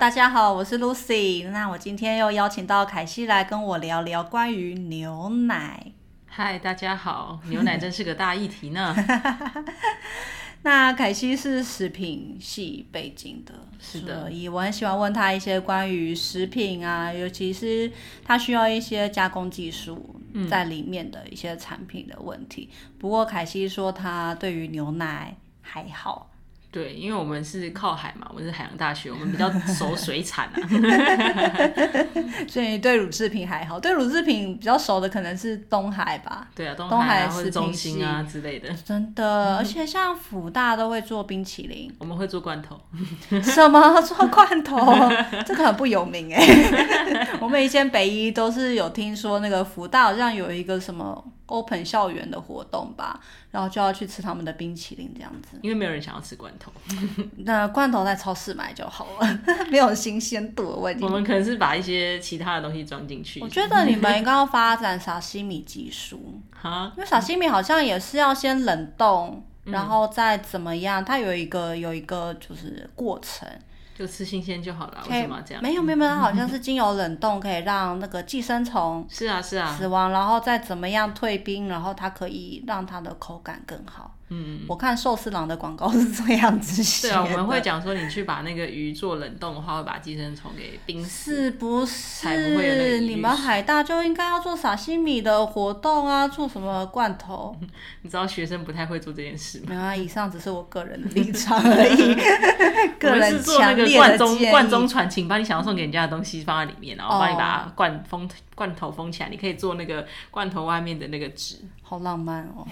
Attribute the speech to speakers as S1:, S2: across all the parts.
S1: 大家好，我是 Lucy。那我今天又邀请到凯西来跟我聊聊关于牛奶。
S2: 嗨，大家好，牛奶真是个大议题呢。
S1: 那凯西是食品系背景的，
S2: 是的
S1: 所以我很喜欢问他一些关于食品啊，尤其是他需要一些加工技术在里面的一些产品的问题。不过凯西说他对于牛奶还好。
S2: 对，因为我们是靠海嘛，我们是海洋大学，我们比较熟 水产啊。
S1: 所以对乳制品还好，对乳制品比较熟的可能是东海吧。
S2: 对啊，
S1: 东
S2: 海啊，或者
S1: 食品
S2: 中心啊之类的，
S1: 真的，而且像福大都会做冰淇淋，
S2: 我们会做罐头。
S1: 什么做罐头？这个很不有名哎。我们以前北一都是有听说那个福大好像有一个什么 open 校园的活动吧，然后就要去吃他们的冰淇淋这样子。
S2: 因为没有人想要吃罐头，
S1: 那罐头在超市买就好了，没有新鲜度的问题
S2: 我。们可能是把一些其他的东西装进去。
S1: 我觉得你们应该要发展沙西米技术，
S2: 哈，
S1: 因为沙西米好像也是要先冷冻，
S2: 嗯
S1: 然后再怎么样，它有一个有一个就是过程。
S2: 就吃新鲜就好了，为什么这样？
S1: 没有没有没有，它好像是经由冷冻可以让那个寄生虫
S2: 是啊是啊，
S1: 死亡，然后再怎么样退冰，然后它可以让它的口感更好。
S2: 嗯，
S1: 我看寿司郎的广告是这样子写。
S2: 对啊，我们会讲说你去把那个鱼做冷冻的话，会把寄生虫给冰死。
S1: 是不是？你们海大就应该要做沙西米的活动啊，做什么罐头？
S2: 你知道学生不太会做这件事吗？
S1: 没有啊，以上只是我个人的立场而已，
S2: 我
S1: 个人
S2: 们是做那
S1: 强烈
S2: 个罐中罐中。传情，把你想要送给人家的东西放在里面，然后帮你把它罐封罐头封起来。你可以做那个罐头外面的那个纸，
S1: 好浪漫哦，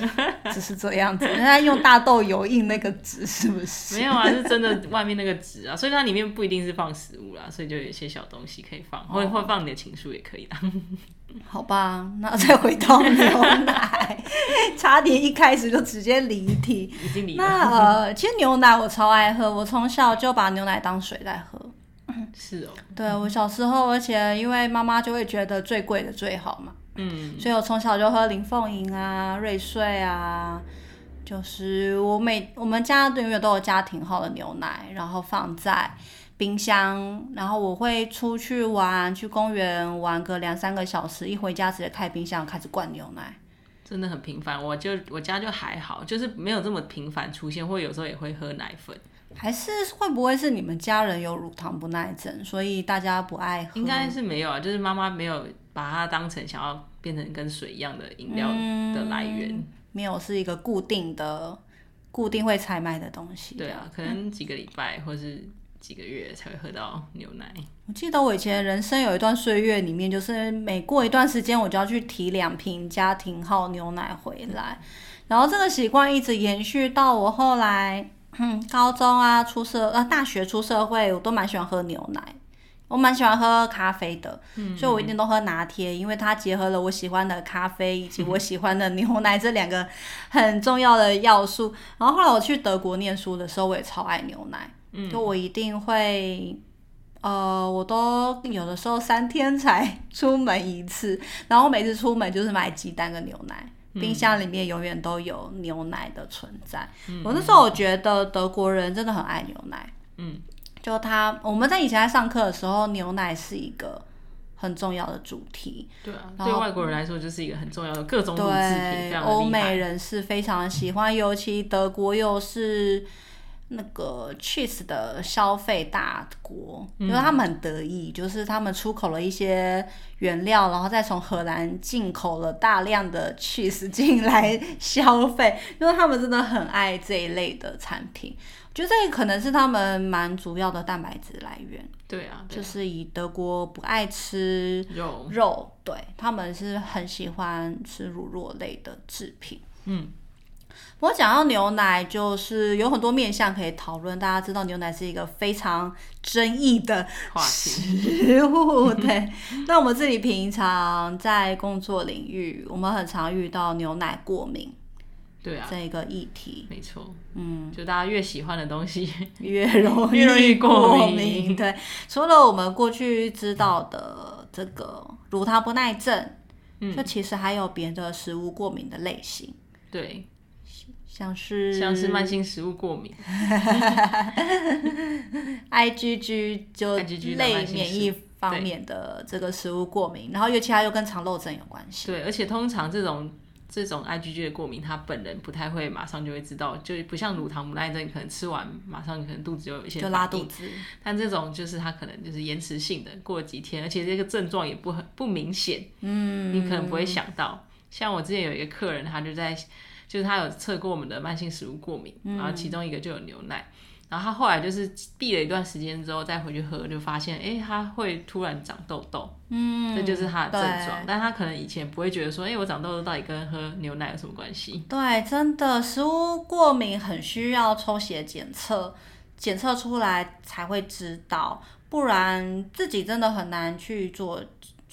S1: 只是这样子，人家用大豆油印那个纸是不是？
S2: 没有啊，是真的外面那个纸啊，所以它里面不一定是放食物啦，所以就有一些小东西可以放，或者或者放你的情书也可以啦。
S1: 好吧，那再回到牛奶，差点一开始就直接离题。
S2: 已经离了，
S1: 那呃，其实牛奶我超爱喝，我从小就把牛奶当水在喝。
S2: 是哦，
S1: 对我小时候，而且因为妈妈就会觉得最贵的最好嘛，
S2: 嗯，
S1: 所以我从小就喝林凤营啊、瑞穗啊，就是我每我们家永远都有家庭号的牛奶，然后放在冰箱，然后我会出去玩，去公园玩个两三个小时，一回家直接开冰箱开始灌牛奶。
S2: 真的很频繁。我就我家就还好，就是没有这么频繁出现，或有时候也会喝奶粉。
S1: 还是会不会是你们家人有乳糖不耐症，所以大家不爱喝？
S2: 应该是没有啊，就是妈妈没有把它当成想要变成跟水一样的饮料的来源。
S1: 没有是一个固定的、固定会采买的东西。
S2: 对啊，可能几个礼拜或是几个月才会喝到牛奶。
S1: 我记得我以前人生有一段岁月里面，就是每过一段时间我就要去提两瓶家庭号牛奶回来，然后这个习惯一直延续到我后来，嗯，高中啊、出社呃大学出社会，我都蛮喜欢喝牛奶。我蛮喜欢喝咖啡的，所以我一定都喝拿铁，因为它结合了我喜欢的咖啡以及 我喜欢的牛奶这两个很重要的要素。然后后来我去德国念书的时候，我也超爱牛奶，就我一定会，呃，我都有的时候三天才 出门一次，然后每次出门就是买鸡蛋跟牛奶。冰箱里面永远都有牛奶的存在。我那时候我觉得德国人真的很爱牛奶。
S2: 嗯，
S1: 就他我们在以前在上课的时候，牛奶是一个很重要的主题。
S2: 对啊，对外国人来说就是一个很重要的各种乳制品，
S1: 欧美。人是非常喜欢，尤其德国又是那个 cheese 的消费大国，因为他们很得意，就是他们出口了一些原料，然后再从荷兰进口了大量的 cheese 进来消费，因 为他们真的很爱这一类的产品。我觉得这个可能是他们蛮主要的蛋白质来源，
S2: 对啊，对啊。
S1: 就是以德国不爱吃
S2: 肉，
S1: 肉，对他们是很喜欢吃乳酪类的制品。
S2: 嗯，
S1: 我讲到牛奶，就是有很多面向可以讨论。大家知道牛奶是一个非常争议的。食物，对。那我们自己平常在工作领域，我们很常遇到牛奶过敏
S2: 对啊，
S1: 这一个议题，
S2: 没错，
S1: 嗯，
S2: 就大家越喜欢的东西，
S1: 越容
S2: 越容易过
S1: 过
S2: 敏
S1: 对，除了我们过去知道的这个乳糖不耐症，
S2: 嗯
S1: 就其实还有别的食物过敏的类型。
S2: 对，
S1: 像是
S2: 像是慢性食物过敏，
S1: IgG 就类免疫方面的这个食物过敏，然后尤其它又跟肠漏症有关系。
S2: 对，而且通常这种这种 IgG 的过敏，他本人不太会马上就会知道，就不像乳糖不耐症，你可能吃完马上可能肚子就有一些
S1: 就拉肚子，
S2: 但这种就是他可能就是延迟性的，过了几天，而且这个症状也不很不明显，嗯，你可能不会想到。像我之前有一个客人，他就在，就是他有测过我们的慢性食物过敏，然后其中一个就有牛奶，然后他后来就是避了一段时间之后再回去喝，就发现，哎、他会突然长痘痘，嗯，这就是他的症状，但他可能以前不会觉得说，哎、我长痘痘到底跟喝牛奶有什么关系？
S1: 对，真的食物过敏很需要抽血检测，检测出来才会知道，不然自己真的很难去做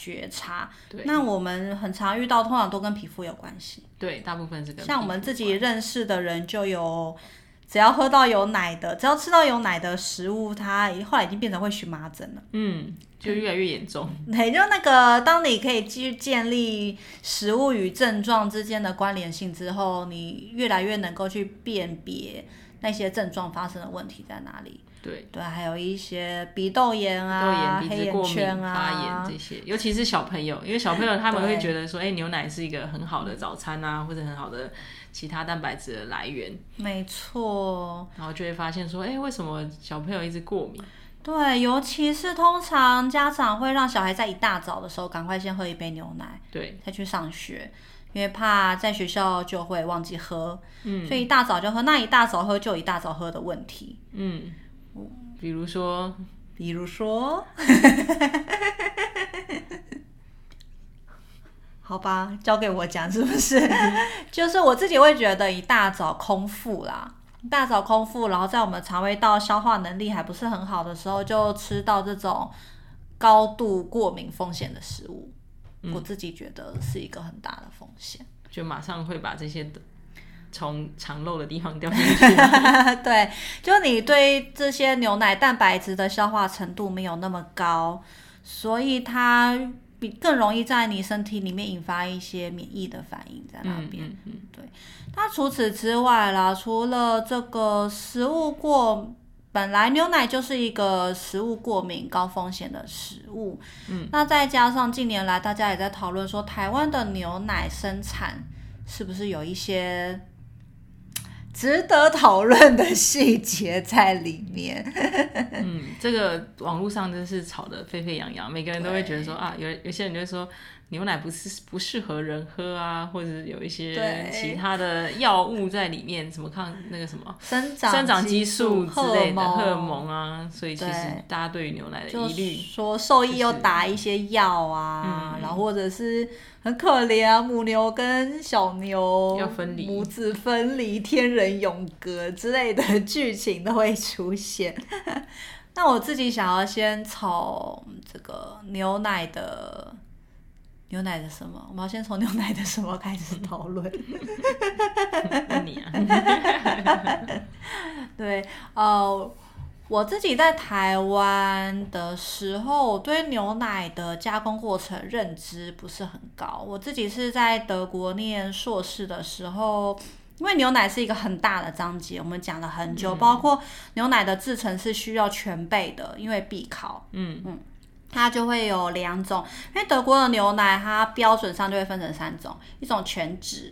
S1: 觉察。
S2: 对
S1: 那我们很常遇到，通常都跟皮肤有关系。
S2: 对，大部分是跟
S1: 像我们自己认识的人就有，只要喝到有奶的，只要吃到有奶的食物，它后来已经变成会荨麻疹了。
S2: 嗯，就越来越严重。
S1: 对，就那个，当你可以继续建立食物与症状之间的关联性之后，你越来越能够去辨别那些症状发生的问题在哪里。
S2: 对，
S1: 对，还有一些鼻窦炎
S2: 痘
S1: 啊、
S2: 炎、鼻子过敏、
S1: 啊。
S2: 发
S1: 啊
S2: 炎，这些，尤其是小朋友，因为小朋友 他们会觉得说，哎、牛奶是一个很好的早餐啊，或者很好的其他蛋白质的来源，
S1: 没错。
S2: 然后就会发现说，哎、为什么小朋友一直过敏？
S1: 对，尤其是通常家长会让小孩在一大早的时候赶快先喝一杯牛奶，
S2: 对，
S1: 再去上学，因为怕在学校就会忘记喝，嗯，所以一大早就喝。那一大早喝就有一大早喝的问题，
S2: 嗯，比如说，
S1: 比如说，好吧，交给我讲是不是？就是我自己会觉得一大早空腹啦，一大早空腹，然后在我们肠胃道消化能力还不是很好的时候，就吃到这种高度过敏风险的食物，我自己觉得是一个很大的风险。
S2: 就马上会把这些从肠漏的地方掉进去。
S1: 对，就你对这些牛奶蛋白质的消化程度没有那么高，所以它比更容易在你身体里面引发一些免疫的反应在那
S2: 嗯
S1: 边。
S2: 嗯嗯，
S1: 对，那除此之外啦，除了这个食物过，本来牛奶就是一个食物过敏高风险的食物，嗯，那再加上近年来大家也在讨论说，台湾的牛奶生产是不是有一些值得讨论的细节在里面？
S2: 嗯，这个网络上真是吵得沸沸扬扬，每个人都会觉得说啊，有有些人就会说牛奶不是不适合人喝啊，或者有一些其他的药物在里面，什么抗那个什么
S1: 生长
S2: 生长激素之类的荷尔
S1: 蒙。
S2: 蒙啊，所以其实大家对于牛奶的疑虑，
S1: 说兽医又打一些药啊，然后或者是很可怜啊，母牛跟小牛
S2: 要分离
S1: 母子分离、天人永隔之类的剧情都会出现。那我自己想要先从这个牛奶的牛奶的什么？我们要先从牛奶的什么开始讨论？
S2: 问你啊，
S1: 对，呃，我自己在台湾的时候，我对牛奶的加工过程认知不是很高。我自己是在德国念硕士的时候，因为牛奶是一个很大的章节，我们讲了很久，包括牛奶的制成是需要全备的，因为必考。
S2: 嗯嗯
S1: 它就会有两种，因为德国的牛奶它标准上就会分成三种，一种全脂，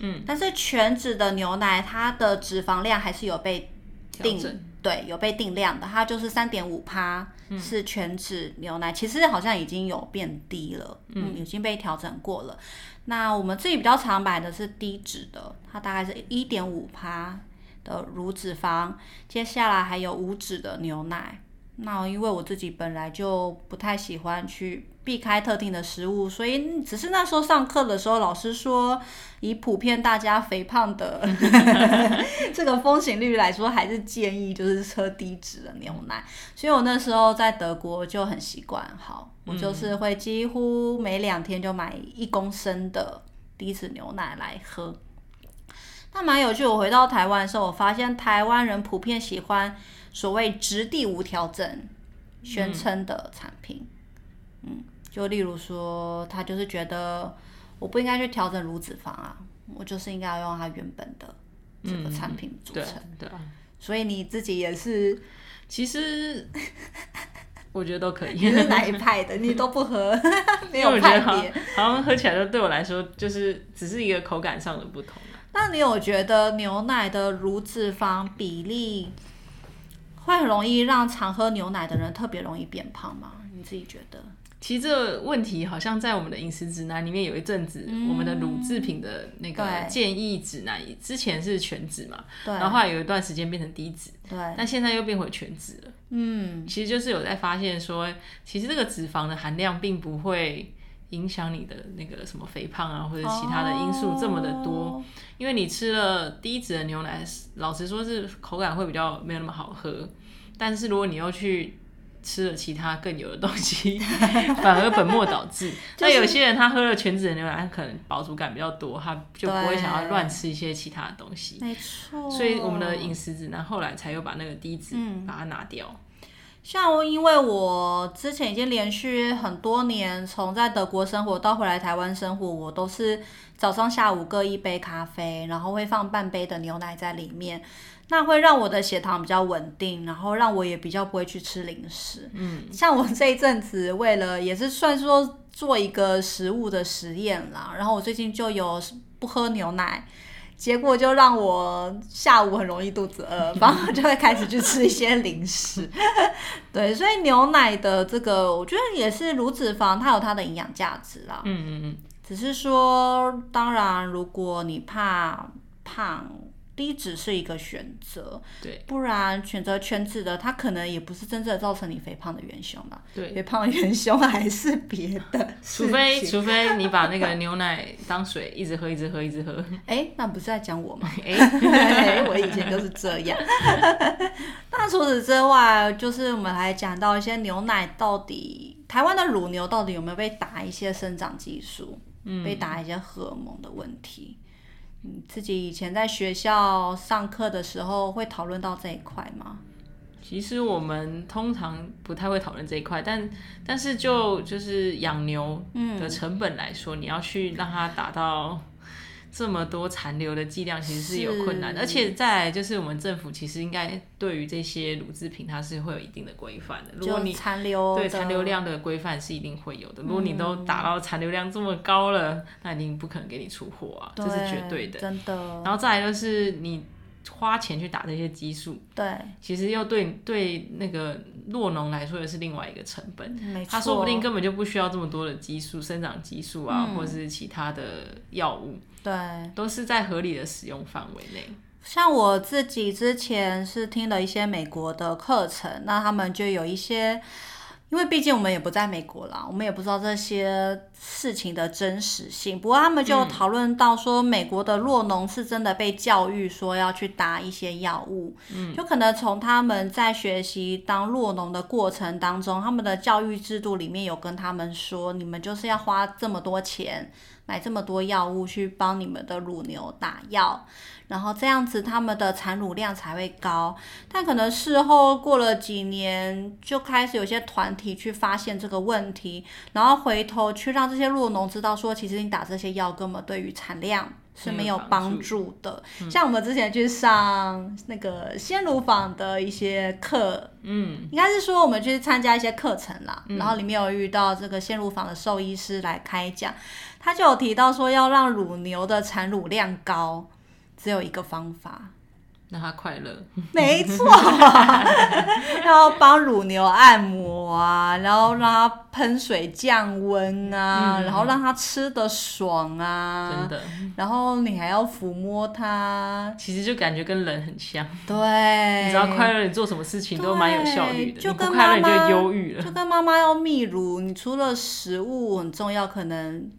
S2: 嗯，
S1: 但是全脂的牛奶它的脂肪量还是有被定对，有被定量的，它就是三点五趴是全脂牛奶，其实好像已经有变低了，嗯，已经被调整过了。那我们自己比较常买的是低脂的，它大概是一点五趴的乳脂肪，接下来还有无脂的牛奶。那因为我自己本来就不太喜欢去避开特定的食物，所以只是那时候上课的时候，老师说以普遍大家肥胖的 这个风险率来说，还是建议就是喝低脂的牛奶。所以我那时候在德国就很习惯，好，我就是会几乎每两天就买一公升的低脂牛奶来喝。那蛮有趣，我回到台湾的时候，我发现台湾人普遍喜欢所谓质地无调整宣称的产品。嗯，就例如说，他就是觉得我不应该去调整乳脂肪啊，我就是应该要用它原本的这个产品组
S2: 对
S1: 成，
S2: 对啊，
S1: 所以你自己也是
S2: 其实 我觉得都可以，
S1: 你是哪一派的？你都不喝，没有派别。
S2: 好像喝起来就对我来说就是只是一个口感上的不同啊
S1: 那你有觉得牛奶的乳脂肪比例会很容易让常喝牛奶的人特别容易变胖吗？你自己觉得？
S2: 其实这个问题好像在我们的饮食指南里面有一阵子，我们的乳制品的那个建议指南之前是全脂嘛，然后后来有一段时间变成低脂，
S1: 对，
S2: 但现在又变回全脂了。
S1: 嗯，
S2: 其实就是有在发现说，其实这个脂肪的含量并不会影响你的那个什么肥胖啊，或者其他的因素这么的多。
S1: 哦。
S2: 因为你吃了低脂的牛奶，老实说是口感会比较没有那么好喝，但是如果你要去吃了其他更油的东西，反而本末倒置。那有些人他喝了全脂的牛奶，他可能饱足感比较多，他就不会想要乱吃一些其他的东西。
S1: 没错。
S2: 所以我们的饮食指南后来才又把那个低脂
S1: 嗯
S2: 把它拿掉。
S1: 像我，因为我之前已经连续很多年，从在德国生活到回来台湾生活，我都是早上、下午各一杯咖啡，然后会放半杯的牛奶在里面，那会让我的血糖比较稳定，然后让我也比较不会去吃零食。
S2: 嗯，
S1: 像我这一阵子为了也是算说做一个食物的实验啦，然后我最近就有不喝牛奶。结果就让我下午很容易肚子饿，然后就会开始去吃一些零食。对，所以牛奶的这个，我觉得也是乳脂肪，它有它的营养价值啦。
S2: 嗯嗯嗯，
S1: 只是说，当然，如果你怕胖，低脂是一个选择，
S2: 对
S1: 不然选择全脂的，它可能也不是真正造成你肥胖的元凶嘛。
S2: 对。
S1: 肥胖的元凶还是别的，
S2: 除非除非你把那个牛奶当水一直喝，一直喝，一直喝。
S1: 哎，那不是在讲我吗？
S2: 哎、
S1: 我以前就是这样。那除此之外，就是我们还讲到一些牛奶到底，台湾的乳牛到底有没有被打一些生长激素，
S2: 嗯
S1: 被打一些荷尔蒙的问题？你自己以前在学校上课的时候会讨论到这一块吗？
S2: 其实我们通常不太会讨论这一块，但但是就就是养牛的成本来说，你要去让它达到这么多残留的剂量，其实是有困难的。而且再来就是我们政府其实应该对于这些乳制品，它是会有一定的规范的。如果你
S1: 残留的
S2: 对残留量的规范是一定会有的。如果你都达到残留量这么高了，那一定不可能给你出货啊，这是绝对的。
S1: 真的。
S2: 然后再来就是你花钱去打这些激素，
S1: 对，
S2: 其实又对对那个酪农来说也是另外一个成本。他说不定根本就不需要这么多的激素、生长激素啊，
S1: 嗯
S2: 或是其他的药物，
S1: 对。
S2: 都是在合理的使用范围内。
S1: 像我自己之前是听了一些美国的课程，那他们就有一些，因为毕竟我们也不在美国啦，我们也不知道这些事情的真实性。不过他们就讨论到说，美国的弱农是真的被教育说要去打一些药物，嗯，就可能从他们在学习当弱农的过程当中，他们的教育制度里面有跟他们说，你们就是要花这么多钱。买这么多药物去帮你们的乳牛打药，然后这样子他们的产乳量才会高。但可能事后过了几年，就开始有些团体去发现这个问题，然后回头去让这些鹿农知道说，其实你打这些药根本对于产量。是没有帮助。的，像我们之前去上那个鲜乳坊的一些课，
S2: 嗯，
S1: 应该是说我们去参加一些课程啦，然后里面有遇到这个鲜乳坊的兽医师来开讲，他就有提到说要让乳牛的产乳量高，只有一个方法，
S2: 让他快乐。
S1: 没错，然后帮乳牛按摩啊，然后让它喷水降温啊，
S2: 嗯
S1: 然后让它吃的爽啊，
S2: 真的，
S1: 然后你还要抚摸它，
S2: 其实就感觉跟人很像。
S1: 对，
S2: 你只要快乐，你做什么事情都蛮有效率的。
S1: 就跟
S2: 你不快乐，你
S1: 妈妈
S2: 就忧郁了。
S1: 就跟妈妈要泌乳，你除了食物很重要，可能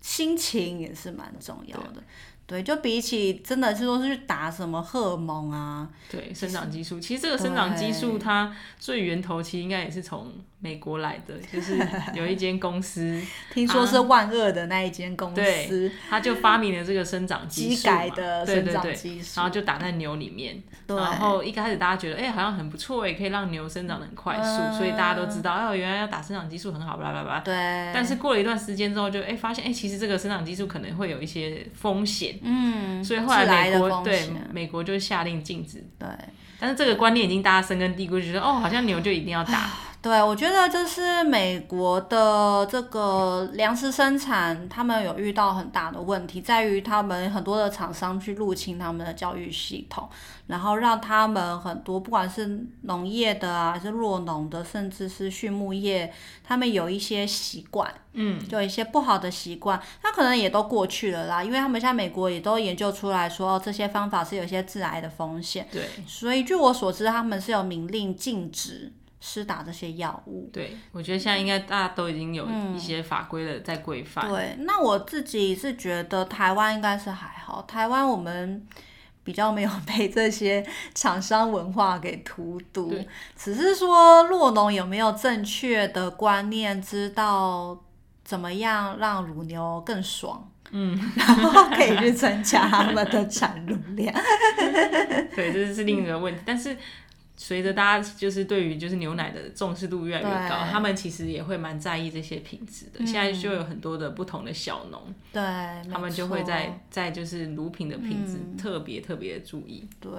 S1: 心情也是蛮重要的。对，就比起真的是说是去打什么荷尔蒙啊，
S2: 对，生长激素，其实这个生长激素它最源头其实应该也是从美国来的，就是有一间公司，
S1: 听说是万恶的那一间公司，
S2: 他就发明了这个生长激
S1: 机
S2: 素嘛
S1: 改的生
S2: 对对对
S1: 长激，素，
S2: 然后就打在牛里面，然后一开始大家觉得，哎、好像很不错，也可以让牛生长的很快速，
S1: 嗯
S2: 所以大家都知道，哦，原来要打生长激素很好，巴拉巴拉。
S1: 对，
S2: 但是过了一段时间之后就，哎发现，哎、其实这个生长激素可能会有一些风险，
S1: 嗯，
S2: 所以后来美国对美国就下令禁止。
S1: 对。
S2: 但是这个观念已经大家深根蒂固，就觉得哦，好像牛就一定要打。
S1: 对，我觉得就是美国的这个粮食生产，他们有遇到很大的问题，在于他们很多的厂商去入侵他们的教育系统，然后让他们很多不管是农业的啊，还是弱农的，甚至是畜牧业，他们有一些习惯，
S2: 嗯，
S1: 就有一些不好的习惯，那可能也都过去了啦，因为他们现在美国也都研究出来说，哦这些方法是有一些致癌的风险，
S2: 对。
S1: 所以据我所知，他们是有明令禁止施打这些药物。
S2: 对，我觉得现在应该大家都已经有一些法规了在规范。
S1: 对，那我自己是觉得台湾应该是还好，台湾我们比较没有 被这些厂商文化给荼毒，只是说洛农有没有正确的观念，知道怎么样让乳牛更爽。
S2: 嗯，
S1: 然后可以去增加他们的产乳量。
S2: 对，这是另一个问题。但是随着大家就是对于就是牛奶的重视度越来越高，他们其实也会蛮在意这些品质的。现在就有很多的不同的小农，
S1: 对，
S2: 他们就会在在就是乳品的品质
S1: 嗯
S2: 特别特别的注意。
S1: 对，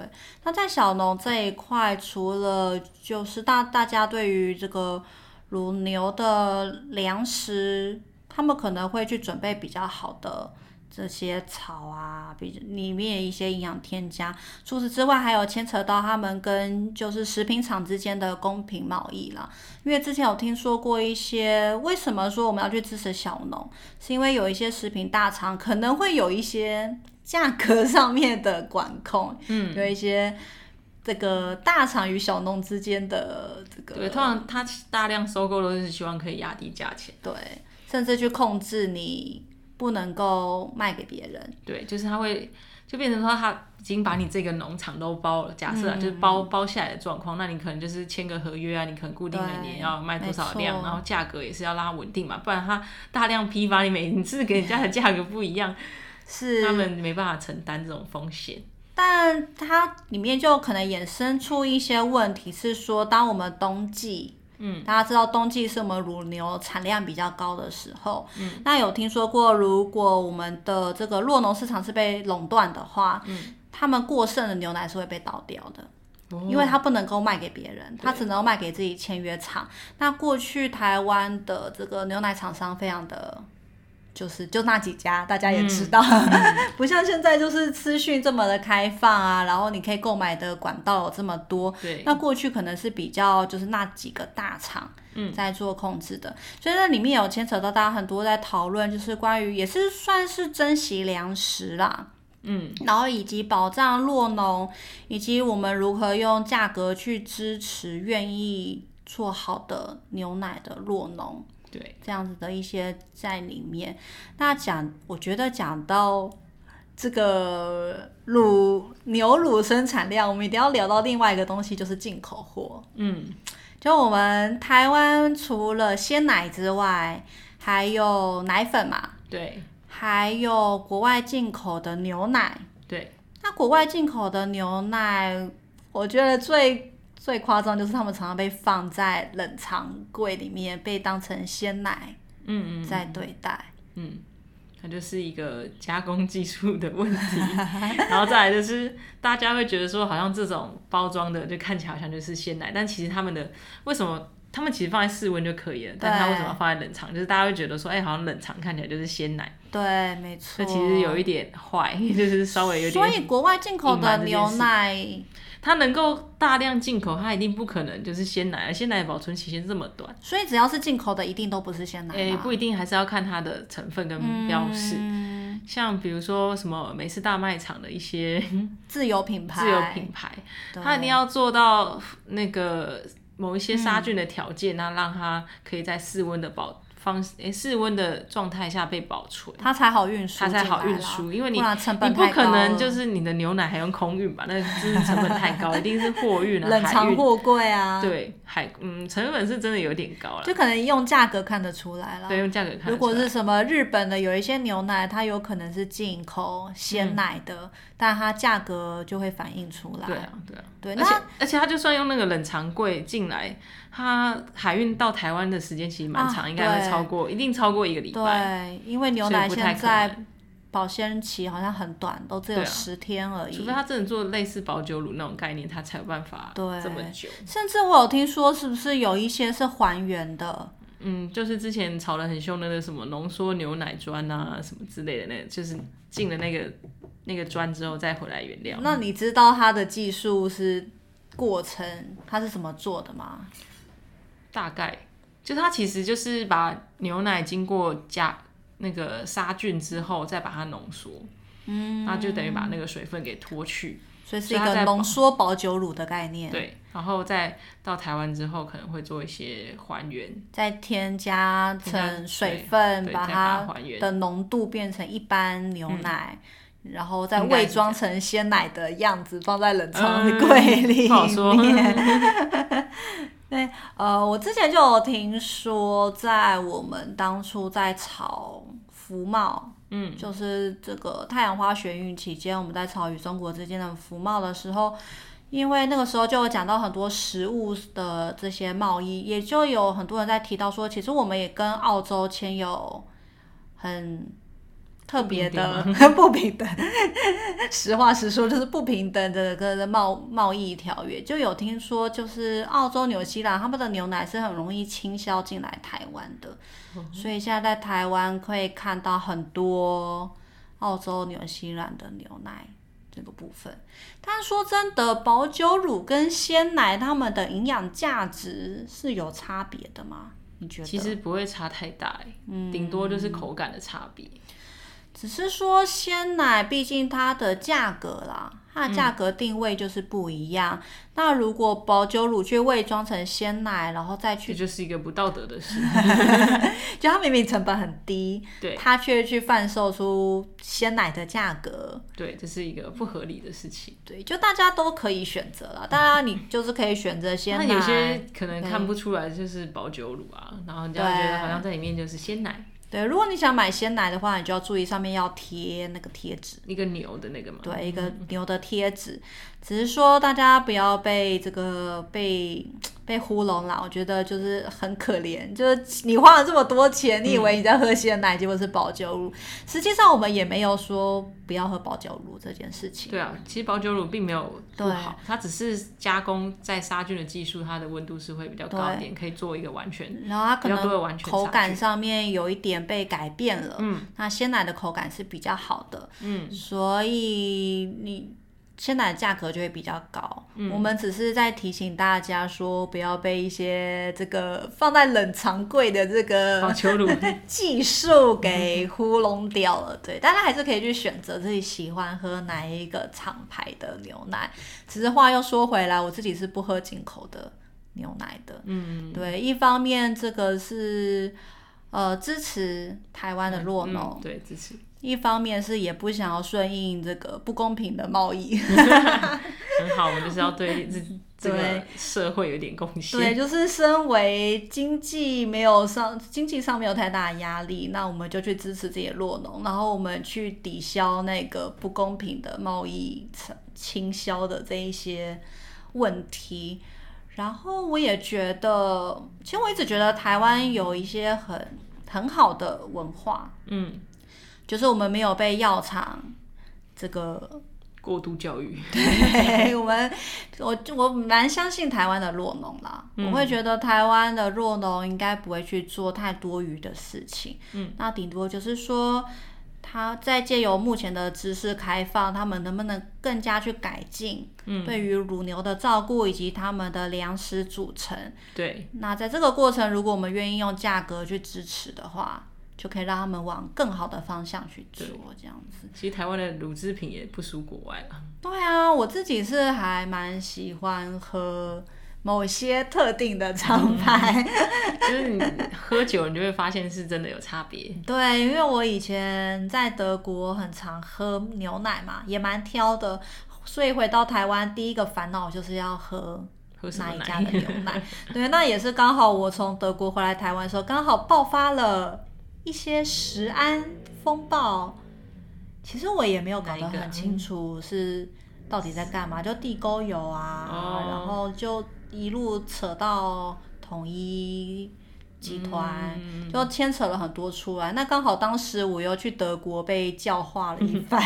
S1: 那在小农这一块，除了就是大大家对于这个乳牛的粮食，他们可能会去准备比较好的这些草啊，比里面一些营养添加。除此之外，还有牵扯到他们跟就是食品厂之间的公平贸易啦。因为之前有听说过一些，为什么说我们要去支持小农，是因为有一些食品大厂可能会有一些价格上面的管控，
S2: 嗯，
S1: 有一些这个大厂与小农之间的这个
S2: 对，通常他大量收购都是希望可以压低价钱。
S1: 对，甚至去控制你不能够卖给别人。
S2: 对，就是他会就变成说他已经把你这个农场都包了，假设啊、
S1: 嗯
S2: 就是包包下来的状况，那你可能就是签个合约啊，你可能固定每年要卖多少量，然后价格也是要拉稳定嘛，不然他大量批发，你每次给人家的价格不一样，
S1: 是
S2: 他们没办法承担这种风险。
S1: 但它里面就可能衍生出一些问题，是说当我们冬季，
S2: 嗯，
S1: 大家知道冬季是我们乳牛产量比较高的时候，嗯，那有听说过，如果我们的这个洛农市场是被垄断的话，嗯，他们过剩的牛奶是会被倒掉的。因为它不能够卖给别人，它只能卖给自己签约厂。那过去台湾的这个牛奶厂商非常的，就是就那几家，大家也知道，不像现在就是资讯这么的开放啊，然后你可以购买的管道有这么多。
S2: 对，
S1: 那过去可能是比较就是那几个大厂
S2: 嗯
S1: 在做控制的，所以那里面有牵扯到大家很多在讨论，就是关于也是算是珍惜粮食啦。
S2: 嗯，
S1: 然后以及保障弱农，以及我们如何用价格去支持愿意做好的牛奶的弱农，
S2: 对，
S1: 这样子的一些在里面。那讲，我觉得讲到这个乳牛乳生产量，我们一定要聊到另外一个东西，就是进口货。
S2: 嗯，
S1: 就我们台湾除了鲜奶之外，还有奶粉嘛，
S2: 对，
S1: 还有国外进口的牛奶。
S2: 对，
S1: 那国外进口的牛奶，我觉得最最夸张就是他们常常被放在冷藏柜里面，被当成鲜奶
S2: 嗯嗯
S1: 在对待。
S2: 嗯，它就是一个加工技术的问题，然后再来就是大家会觉得说，好像这种包装的就看起来好像就是鲜奶，但其实他们的为什么？他们其实放在室温就可以了，但它为什么要放在冷藏？就是大家会觉得说，哎、好像冷藏看起来就是鲜奶，
S1: 对，没错。
S2: 这其实有一点坏，就是稍微有点
S1: 所以
S2: 点。
S1: 国外进口的牛奶，
S2: 它能够大量进口，它一定不可能就是鲜奶，鲜奶保存期限这么短。
S1: 所以只要是进口的，一定都不是鲜奶
S2: 哎、
S1: 吗
S2: 不一定，还是要看它的成分跟标示。
S1: 嗯。
S2: 像比如说什么美式大卖场的一些
S1: 自有品牌，
S2: 自有品牌，它一定要做到那个某一些杀菌的条件，那、让它可以在室温的保方诶室温的状态下被保存，
S1: 它才好运输
S2: 它才好运输。因为你
S1: 不
S2: 你不可能就是你的牛奶还用空运吧？那真是成本太高，一定是货运啊，
S1: 冷。藏货柜啊，
S2: 对，海嗯成本是真的有点高了，
S1: 就可能用价格看得出来了。
S2: 对，用价格看得出来。
S1: 如果是什么日本的有一些牛奶，它有可能是进口鲜奶的，但它价格就会反映出来。
S2: 对啊，对啊。
S1: 对，
S2: 而且
S1: 那
S2: 而且它就算用那个冷藏柜进来，它海运到台湾的时间其实蛮长，
S1: 啊
S2: 应该会超过，一定超过一个礼拜。
S1: 对，因为牛奶现在保鲜期好像很短，都只有十天而已
S2: 除非。他真的做类似保酒乳那种概念，他才有办法
S1: 对
S2: 这么久。
S1: 甚至我有听说，是不是有一些是还原的？
S2: 嗯，就是之前炒得很凶的那个什么浓缩牛奶砖啊，什么之类的那个，就是进了那个那个砖之后再回来原料。
S1: 那你知道它的技术是过程，它是怎么做的吗？
S2: 大概就它其实就是把牛奶经过加那个杀菌之后，再把它浓缩，嗯，那就等于把那个水分给脱去。
S1: 所以是一个浓缩保酒乳的概念，
S2: 对，然后再到台湾之后，可能会做一些还原，
S1: 再添加成水分，把
S2: 它
S1: 它
S2: 还原。
S1: 的浓度变成一般牛奶。然后再伪装成鲜奶的样子，放在冷藏
S2: 嗯。
S1: 柜里
S2: 不好说。
S1: 面。对，呃，我之前就有听说，在我们当初在炒福茂，
S2: 嗯，
S1: 就是这个太阳花学运期间，我们在炒与中国之间的福贸的时候，因为那个时候就有讲到很多食物的这些贸易，也就有很多人在提到说，其实我们也跟澳洲签有很特别的 不平等，实话实说就是不平等的这个贸贸易条约，就有听说就是澳洲、纽西兰他们的牛奶是很容易倾销进来台湾的，所以现在在台湾可以看到很多澳洲、纽西兰的牛奶。这个部分，但说真的，保酒乳跟鲜奶它们的营养价值是有差别的吗？你觉得？
S2: 其实不会差太大、嗯，顶、多就是口感的差别。
S1: 只是说鲜奶，毕竟它的价格啦，它的价格定位就是不一样。那如果保酒乳去伪装成鲜奶，然后再去这，
S2: 就是一个不道德的事。
S1: 就它明明成本很低，
S2: 对
S1: 它却去贩售出鲜奶的价格，
S2: 对，这是一个不合理的事情。
S1: 对，就大家都可以选择了。当然，你就是可以选择鲜奶，
S2: 那有些可能看不出来就是保酒乳啊，然后人家觉得好像在里面就是鲜奶，
S1: 对，如果你想买鲜奶的话，你就要注意上面要贴那个贴纸。
S2: 一个牛的那个嘛。
S1: 对，一个牛的贴纸，只是说大家不要被这个被被糊弄啦。我觉得就是很可怜，就是你花了这么多钱，你以为你在喝鲜奶，结果是保酒乳。实际上我们也没有说不要喝保酒乳这件事情。
S2: 对啊，其实保酒乳并没有不
S1: 对
S2: 好，它只是加工在杀菌的技术，它的温度是会比较高一点，可以做一个完全
S1: 然后它可能
S2: 完全
S1: 口感上面有一点被改变了，
S2: 嗯，
S1: 那鲜奶的口感是比较好的，
S2: 嗯，
S1: 所以你鲜奶的价格就会比较高。
S2: 嗯
S1: 我们只是在提醒大家说，不要被一些这个放在冷藏柜的这
S2: 保
S1: 个 技术给糊弄掉了。对，大家还是可以去选择自己喜欢喝哪一个厂牌的牛奶。只是话又说回来，我自己是不喝进口的牛奶的。
S2: 嗯，
S1: 对，一方面这个是呃支持台湾的酪农，
S2: 嗯对支持，
S1: 一方面是也不想要顺应这个不公平的贸易。
S2: 很好，我们就是要对这这个社会有点贡献对，
S1: 就是身为经济没有上经济上没有太大的压力，那我们就去支持这些弱农，然后我们去抵消那个不公平的贸易倾销的这一些问题。然后我也觉得，其实我一直觉得台湾有一些很很好的文化，
S2: 嗯，
S1: 就是我们没有被药厂这个
S2: 过度教育，
S1: 对我们，我我蛮相信台湾的弱农啦。我会觉得台湾的弱农应该不会去做太多余的事情。
S2: 嗯，
S1: 那顶多就是说，他在借由目前的知识开放，他们能不能更加去改进
S2: 嗯，
S1: 对于乳牛的照顾以及他们的粮食组成。
S2: 对，
S1: 那在这个过程，如果我们愿意用价格去支持的话，就可以让他们往更好的方向去做，这样子。
S2: 其实台湾的乳制品也不输国外啦。
S1: 对啊，我自己是还蛮喜欢喝某些特定的厂牌。
S2: 就是你喝酒，你就会发现是真的有差别。
S1: 对，因为我以前在德国很常喝牛奶嘛，也蛮挑的，所以回到台湾第一个烦恼就是要喝
S2: 喝
S1: 哪一家的？牛奶。对，那也是刚好我从德国回来台湾的时候，刚好爆发了一些食安风暴。其实我也没有搞得很清楚是到底在干嘛，就地沟油啊，
S2: 哦
S1: 然后就一路扯到统一集团，
S2: 嗯
S1: 就牵扯了很多出来。那刚好当时我又去德国被教化了一番，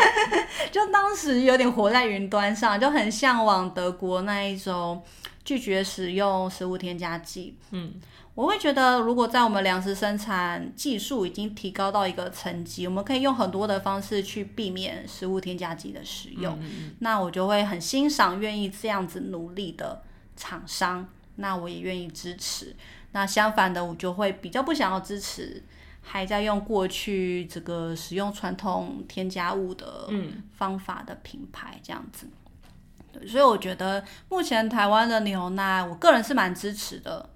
S1: 就当时有点活在云端上，就很向往德国那一种拒绝使用食物添加剂。
S2: 嗯，
S1: 我会觉得，如果在我们粮食生产技术已经提高到一个层级，我们可以用很多的方式去避免食物添加剂的使用。
S2: 嗯
S1: 那我就会很欣赏愿意这样子努力的厂商，那我也愿意支持。那相反的，我就会比较不想要支持还在用过去这个使用传统添加物的
S2: 嗯
S1: 方法的品牌这样子。对，所以我觉得目前台湾的牛奶，我个人是蛮支持的。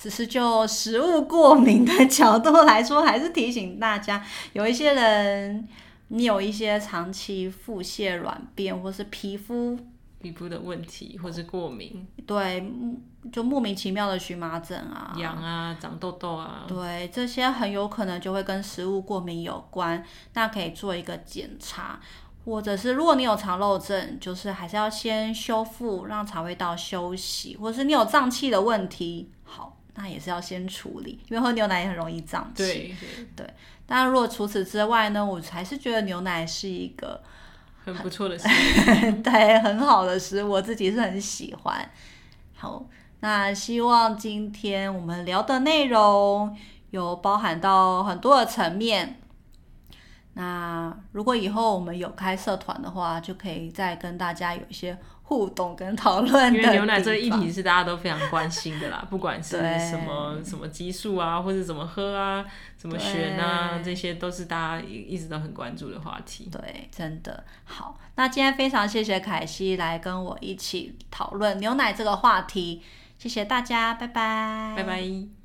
S1: 只是就食物过敏的角度来说，还是提醒大家，有一些人你有一些长期腹泻、软便或是皮肤
S2: 皮肤的问题或是过敏、
S1: 对，嗯就莫名其妙的荨麻疹啊，
S2: 痒啊、长痘痘啊，
S1: 对，这些很有可能就会跟食物过敏有关，那可以做一个检查，或者是如果你有肠漏症，就是还是要先修复，让肠胃道休息，或者是你有胀气的问题，好，那也是要先处理，因为喝牛奶也很容易胀气。
S2: 对对，
S1: 当然，如果除此之外呢，我还是觉得牛奶是一个
S2: 很不错的事情。
S1: 对很好的食物，我自己是很喜欢。好，那希望今天我们聊的内容有包含到很多的层面。那如果以后我们有开社团的话，就可以再跟大家有一些互动跟讨论
S2: 因为牛奶这个议题是大家都非常关心的啦，不管是什么什么激素啊，或者怎么喝啊，怎么选啊，这些都是大家一一直都很关注的话题。
S1: 对，真的好。那今天非常谢谢凯西来跟我一起讨论牛奶这个话题，谢谢大家，拜拜，
S2: 拜拜。